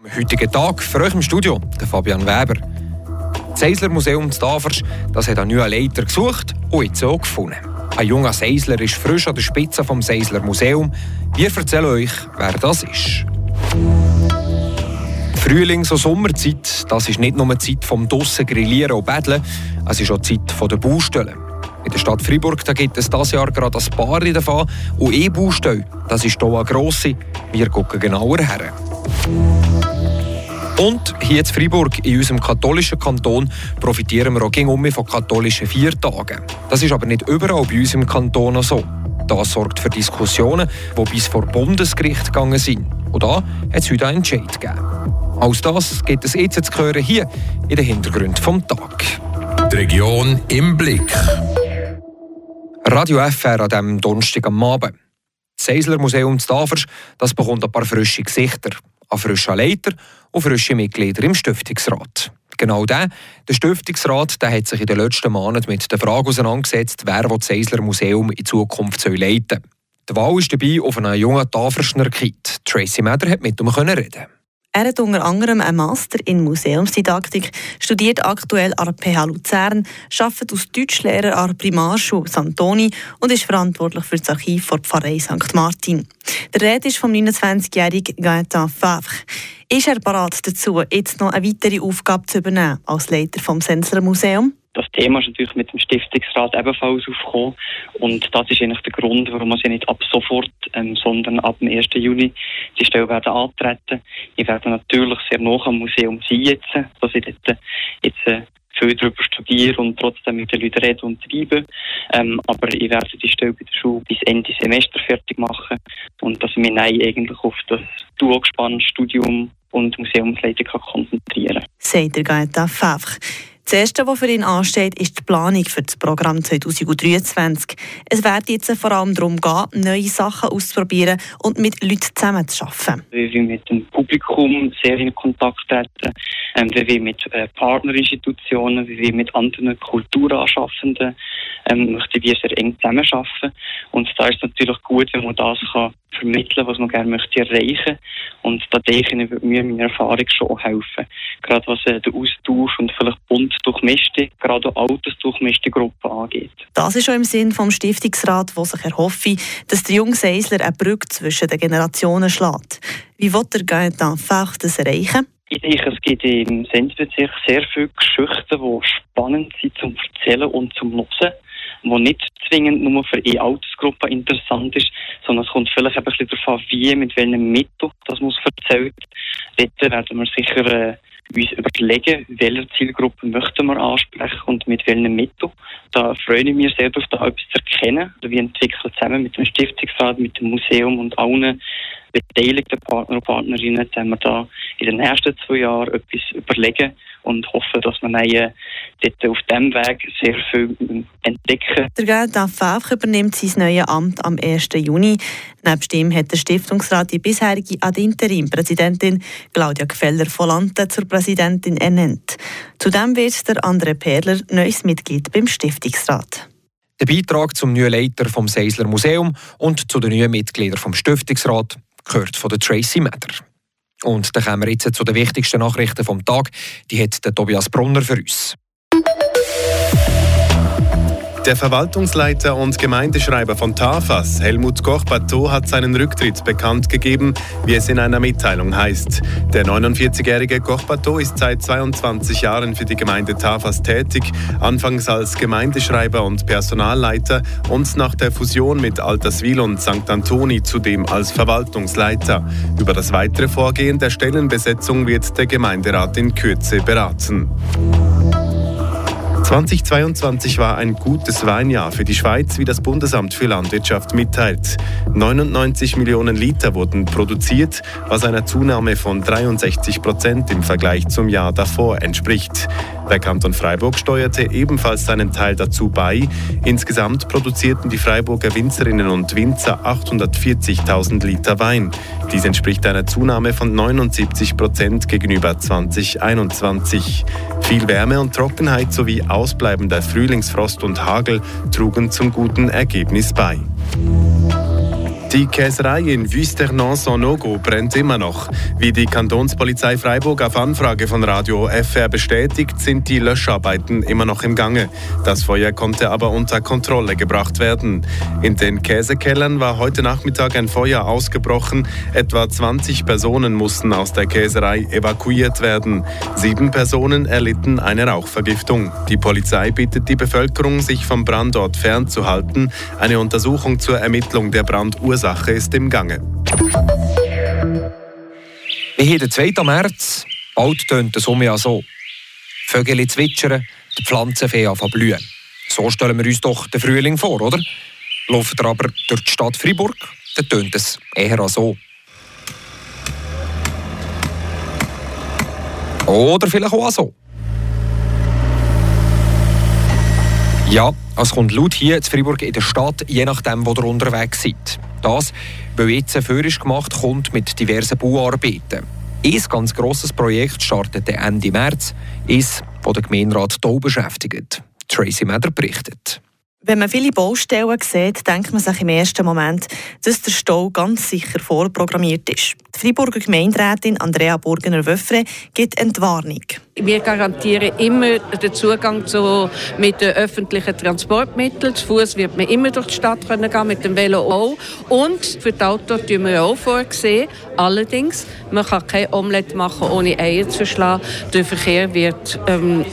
Am heutigen Tag für euch im Studio der Fabian Weber. Das Seisler Museum Tafers das hat einen neuen Leiter gesucht und jetzt auch gefunden. Ein junger Seisler ist frisch an der Spitze vom Seisler Museum. Wir erzählen euch, wer das ist. Frühlings- und Sommerzeit, das ist nicht nur die Zeit vom Dossen grillieren und Betteln, es ist auch die Zeit der Baustellen. In der Stadt Freiburg da gibt es dieses Jahr gerade ein paar davon und E-Baustelle, das ist hier eine grosse. Wir gucken genauer her. Und hier in Freiburg, in unserem katholischen Kanton, profitieren wir auch gegen von katholischen Viertagen. Das ist aber nicht überall bei uns im Kanton so. Das sorgt für Diskussionen, die bis vor Bundesgericht gegangen sind. Und da hat es heute einen Entscheid gegeben. Alles das geht es jetzt zu hören hier in den Hintergrund vom Tag. Die Region im Blick. Radio FR an diesem Donnerstag am Abend. Das Seisler Museum Tafers das bekommt ein paar frische Gesichter, einen frischen Leiter und frische Mitglieder im Stiftungsrat. Genau der, der Stiftungsrat, der hat sich in den letzten Monaten mit der Frage auseinandergesetzt, wer das Seisler Museum in Zukunft leiten soll. Die Wahl ist dabei auf einen jungen Taferschner Kind. Tracy Meder hat mit ihm reden. Er hat unter anderem einen Master in Museumsdidaktik, studiert aktuell an der PH Luzern, arbeitet als Deutschlehrer an der Primarschule St. Toni und ist verantwortlich für das Archiv der Pfarrei St. Martin. Der Rede ist vom 29-jährigen Gaëtan Favre. Ist er bereit dazu, jetzt noch eine weitere Aufgabe zu übernehmen als Leiter vom Sensler Museum? Das Thema ist natürlich mit dem Stiftungsrat ebenfalls aufgekommen. Und das ist eigentlich der Grund, warum wir sie nicht ab sofort, ähm, sondern ab dem 1. Juni die Stelle werden antreten. Ich werde natürlich sehr nah am Museum sein jetzt, dass ich dort jetzt äh, viel darüber studiere und trotzdem mit den Leuten reden und treiben. Ähm, aber ich werde die Stelle bei der Schule bis Ende Semester fertig machen und dass ich mich eigentlich auf das duo Studium und Museumsleitung konzentrieren kann. Sagt der Gaeta Favre. Das Erste, was für ihn ansteht, ist die Planung für das Programm 2023. Es wird jetzt vor allem darum gehen, neue Sachen auszuprobieren und mit Leuten zusammenzuarbeiten. Wir wollen mit dem Publikum sehr in Kontakt treten. Ähm, wir wollen mit äh, Partnerinstitutionen, wir wollen mit anderen Kulturanschaffenden ähm, möchten wir sehr eng zusammenarbeiten. Und da ist es natürlich gut, wenn man das kann vermitteln, was man gerne möchte erreichen. Und da denke ich, würde mir meine Erfahrung schon helfen. Gerade was äh, den Austausch und vielleicht bunt durchmischte, gerade auch altersdurchmischte Gruppen angeht. Das ist schon im Sinn vom Stiftungsrat, wo sich erhoffe, dass der junge Seisler eine Brücke zwischen den Generationen schlägt. Wie wird der Gaetan Fach das erreichen? Ich denke, es gibt im Sendbezirk sehr viele Geschichten, die spannend sind zum Erzählen und zum Nutzen wo nicht zwingend nur für eine Altersgruppe interessant ist, sondern es kommt vielleicht ein bisschen darauf an, wie, mit welchem Mittel das muss erzählt. Dort werden wir sicher äh, uns überlegen, welche Zielgruppe möchten wir ansprechen und mit welchen Mitteln. Da freue ich mich sehr darauf, da etwas zu erkennen. Wir entwickeln zusammen mit dem Stiftungsrat, mit dem Museum und allen beteiligten Partner und Partnerinnen, haben wir da in den nächsten zwei Jahren etwas überlegen und hoffen, dass wir neue, dort auf diesem Weg sehr viel entdecken. Der Gerda Favre übernimmt sein neues Amt am 1. Juni. Nebst ihm hat der Stiftungsrat die bisherige Ad Interim-Präsidentin Claudia Gfeller von Lante zur Präsidentin ernannt. Zudem wird der André Perler neues Mitglied beim Stiftungsrat. Der Beitrag zum neuen Leiter vom Seisler Museum und zu den neuen Mitgliedern vom Stiftungsrat gehört von der Tracy Meder. Und dann kommen wir jetzt zu den wichtigsten Nachrichten vom Tag. Die hat der Tobias Brunner für uns. Der Verwaltungsleiter und Gemeindeschreiber von Tafas, Helmut Koch-Bateau, hat seinen Rücktritt bekannt gegeben, wie es in einer Mitteilung heißt. Der 49-jährige Koch-Bateau ist seit 22 Jahren für die Gemeinde Tafas tätig, anfangs als Gemeindeschreiber und Personalleiter und nach der Fusion mit Alterswil und St. Antoni zudem als Verwaltungsleiter. Über das weitere Vorgehen der Stellenbesetzung wird der Gemeinderat in Kürze beraten. 2022 war ein gutes Weinjahr für die Schweiz, wie das Bundesamt für Landwirtschaft mitteilt. 99 Millionen Liter wurden produziert, was einer Zunahme von 63 Prozent im Vergleich zum Jahr davor entspricht. Der Kanton Freiburg steuerte ebenfalls seinen Teil dazu bei. Insgesamt produzierten die Freiburger Winzerinnen und Winzer 840.000 Liter Wein. Dies entspricht einer Zunahme von 79 Prozent gegenüber 2021. Viel Wärme und Trockenheit sowie ausbleibender Frühlingsfrost und Hagel trugen zum guten Ergebnis bei. Die Käserei in Wüsternon-Sonogo brennt immer noch. Wie die Kantonspolizei Freiburg auf Anfrage von Radio FR bestätigt, sind die Löscharbeiten immer noch im Gange. Das Feuer konnte aber unter Kontrolle gebracht werden. In den Käsekellern war heute Nachmittag ein Feuer ausgebrochen. Etwa 20 Personen mussten aus der Käserei evakuiert werden. Sieben Personen erlitten eine Rauchvergiftung. Die Polizei bittet die Bevölkerung, sich vom Brandort fernzuhalten. Eine Untersuchung zur Ermittlung der Brandursache Ursache ist im Gange. Wir haben den 2. März. Bald tönt der Sommer ja so. Vögel zwitschern, die Pflanzen fangen an blühen. So stellen wir uns doch den Frühling vor, oder? Laufen wir aber durch die Stadt Freiburg, dann tönt es eher so. Oder vielleicht auch so. Ja, es kommt laut hier in Freiburg in der Stadt, je nachdem, wo ihr unterwegs seid. Das, weil jetzt ein Führung gemacht kommt mit diversen Bauarbeiten. Ein ganz grosses Projekt startet Ende März, ist, das der Gemeinderat hier beschäftigt. Tracy Meder berichtet. Wenn man viele Baustellen sieht, denkt man sich im ersten Moment, dass der Stau ganz sicher vorprogrammiert ist. Die Freiburger Gemeinderätin Andrea Burgener-Wöffre gibt Entwarnung. Wir garantieren immer den Zugang zu, mit den öffentlichen Transportmitteln. Zu Fuß wird man immer durch die Stadt können gehen, mit dem Velo auch. Und für die Autos tun wir auch vorgesehen. Allerdings, man kann kein Omelette machen, ohne Eier zu schlagen. Der Verkehr wird ähm,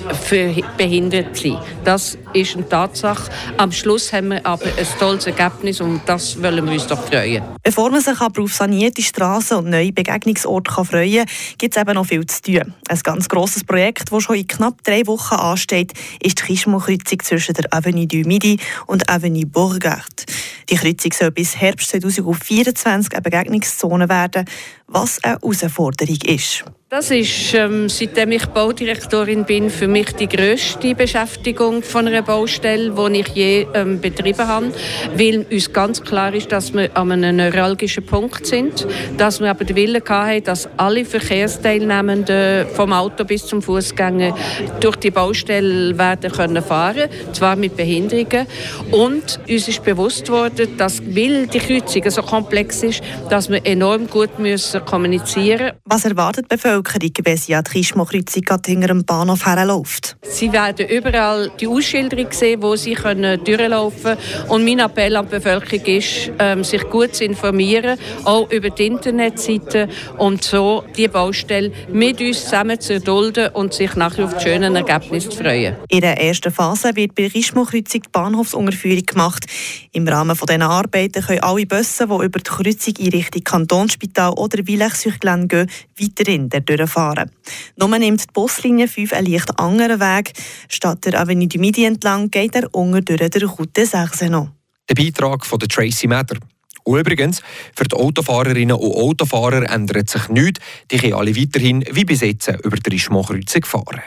behindert sein. Das ist eine Tatsache. Am Schluss haben wir aber ein tolles Ergebnis und das wollen wir uns doch freuen. Bevor man sich aber auf sanierte Straßen und neue Begegnungsorte freuen kann, gibt es eben noch viel zu tun. Ein ganz grosses Projekt, das schon in knapp drei Wochen ansteht, ist die Kischmo-Kreuzung zwischen der Avenue du Midi und Avenue Bourgard. Die Kreuzung soll bis Herbst 2024 eine Begegnungszone werden, was eine Herausforderung ist. Das ist, ähm, seitdem ich Baudirektorin bin, für mich die grösste Beschäftigung von einer Baustelle, die ich je ähm, betrieben habe, weil uns ganz klar ist, dass wir an einem neuralgischen Punkt sind, dass wir aber den Willen hatten, dass alle Verkehrsteilnehmenden vom Auto bis zum Fußgänger durch die Baustelle werden können fahren, zwar mit Behinderungen und uns ist bewusst worden, dass weil die Kreuzung so komplex ist, dass wir enorm gut müssen kommunizieren. Was erwartet die Bevölkerung, wenn sie an die Kischmo-Kreuzung hinter dem Bahnhof herläuft? Sie werden überall die Ausschilderung sehen, wo sie können durchlaufen können. Und mein Appell an die Bevölkerung ist, ähm, sich gut zu informieren, auch über die Internetseite und so die Baustelle mit uns zusammen zu erdulden und sich nachher auf die schönen Ergebnisse zu freuen. In der ersten Phase wird bei der Kischmo-Kreuzung die Bahnhofsunterführung gemacht. Im Rahmen dieser Arbeiten können alle Busse, die über die Kreuzung in Richtung Kantonsspital oder Villach-sur-Glane gehen, weiterhin durchfahren. Nur nimmt die Buslinie 5 einen leicht anderen Weg. Statt der Avenue du Midi entlang geht er unter durch der Route 6 noch. Der Beitrag von Tracy Mather. Und übrigens, für die Autofahrerinnen und Autofahrer ändert sich nichts. Die können alle weiterhin wie bis jetzt über die Richmond-Kreuzung fahren.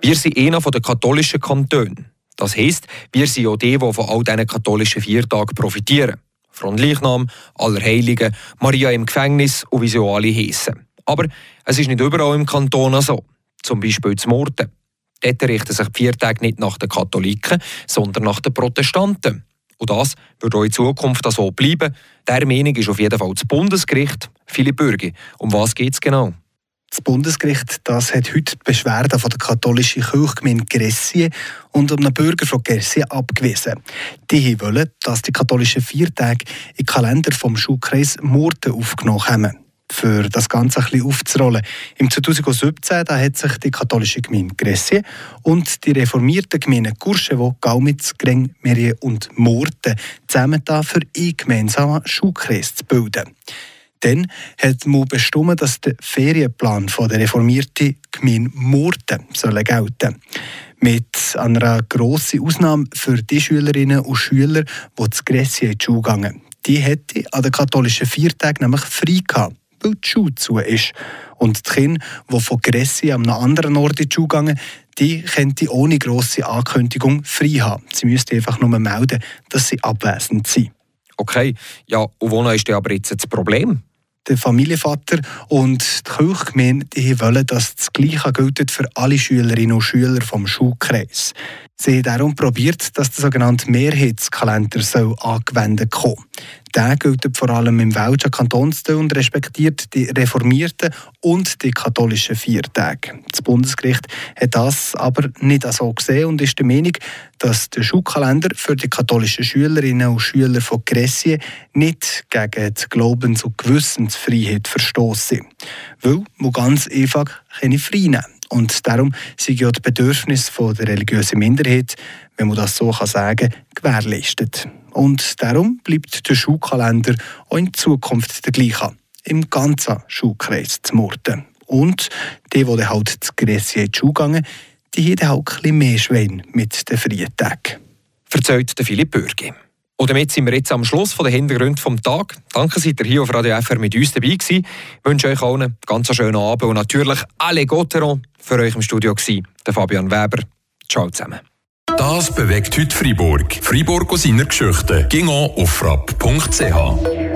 Wir sind einer der katholischen Kantone. Das heisst, wir sind auch die, die von all diesen katholischen Viertagen profitieren. Frontleichnam, Allerheiligen, Maria im Gefängnis und wie sie alle heissen. Aber es ist nicht überall im Kanton so. Zum Beispiel zum Morden. Dort richten sich die Viertage nicht nach den Katholiken, sondern nach den Protestanten. Und das wird auch in Zukunft so bleiben. Der Meinung ist auf jeden Fall das Bundesgericht. Philipp Bürgi, um was geht es genau? Das Bundesgericht das hat heute die Beschwerde von der katholischen Kirchgemeinde Gressie und einem Bürger von Gressie abgewiesen. Die wollen, dass die katholischen Viertage den Kalender vom Schulkreis Murten aufgenommen haben. Für das Ganze ein bisschen aufzurollen. Im 2017 da hat sich die katholische Gemeinde Gressie und die reformierten Gemeinden Courchevo, Gaumitz, Greng, Merie und Murten zusammen für einen gemeinsamen Schulkreis zu bilden. Dann hat man bestimmt, dass der Ferienplan der reformierten Gemeinde Murten soll gelten Mit einer grossen Ausnahme für die Schülerinnen und Schüler, die zu Gressi in die Schule gingen. Die hätte an den katholischen Viertagen nämlich frei gehabt, weil die Schule zu ist. Und die Kinder, die von Gressi an einem anderen Ort in die Schule gingen, die könnten ohne grosse Ankündigung frei haben. Sie müssten einfach nur melden, dass sie abwesend sind. Okay, ja, und wo ist denn aber jetzt das Problem? Der Familienvater und die Kirchgemeinde die wollen, dass das Gleiche gilt für alle Schülerinnen und Schüler vom Schulkreis. Sie haben darum probiert, dass der sogenannte Mehrheitskalender soll angewendet kommen. Der gilt vor allem im welschen Kantonsteil und respektiert die reformierten und die katholischen Viertage. Das Bundesgericht hat das aber nicht so gesehen und ist der Meinung, dass der Schulkalender für die katholischen Schülerinnen und Schüler von Gräsien nicht gegen die Glaubens- und Gewissensfreiheit verstoßen. Weil man ganz einfach keine Freien und darum sind ja die Bedürfnisse der religiösen Minderheit, wenn man das so sagen kann, gewährleistet. Und darum bleibt der Schulkalender auch in Zukunft der gleiche, im ganzen Schulkreis zu Murten. Und die, die halt zu Gräsien in die Schule gehen, die haben halt ein bisschen mehr Schwein mit den freien Tagen. Verzeiht Philipp Bürgi. Und damit sind wir jetzt am Schluss von den Hintergründen des Tages. Danke, seid ihr hier auf Radio FR mit uns dabei gewesen. Ich wünsche euch allen einen ganz schönen Abend und natürlich alle Gotteron für euch im Studio gewesen. Der Fabian Weber. Ciao zusammen. Das bewegt heute Freiburg. Freiburg aus seiner Geschichte. Ging auf frapp.ch.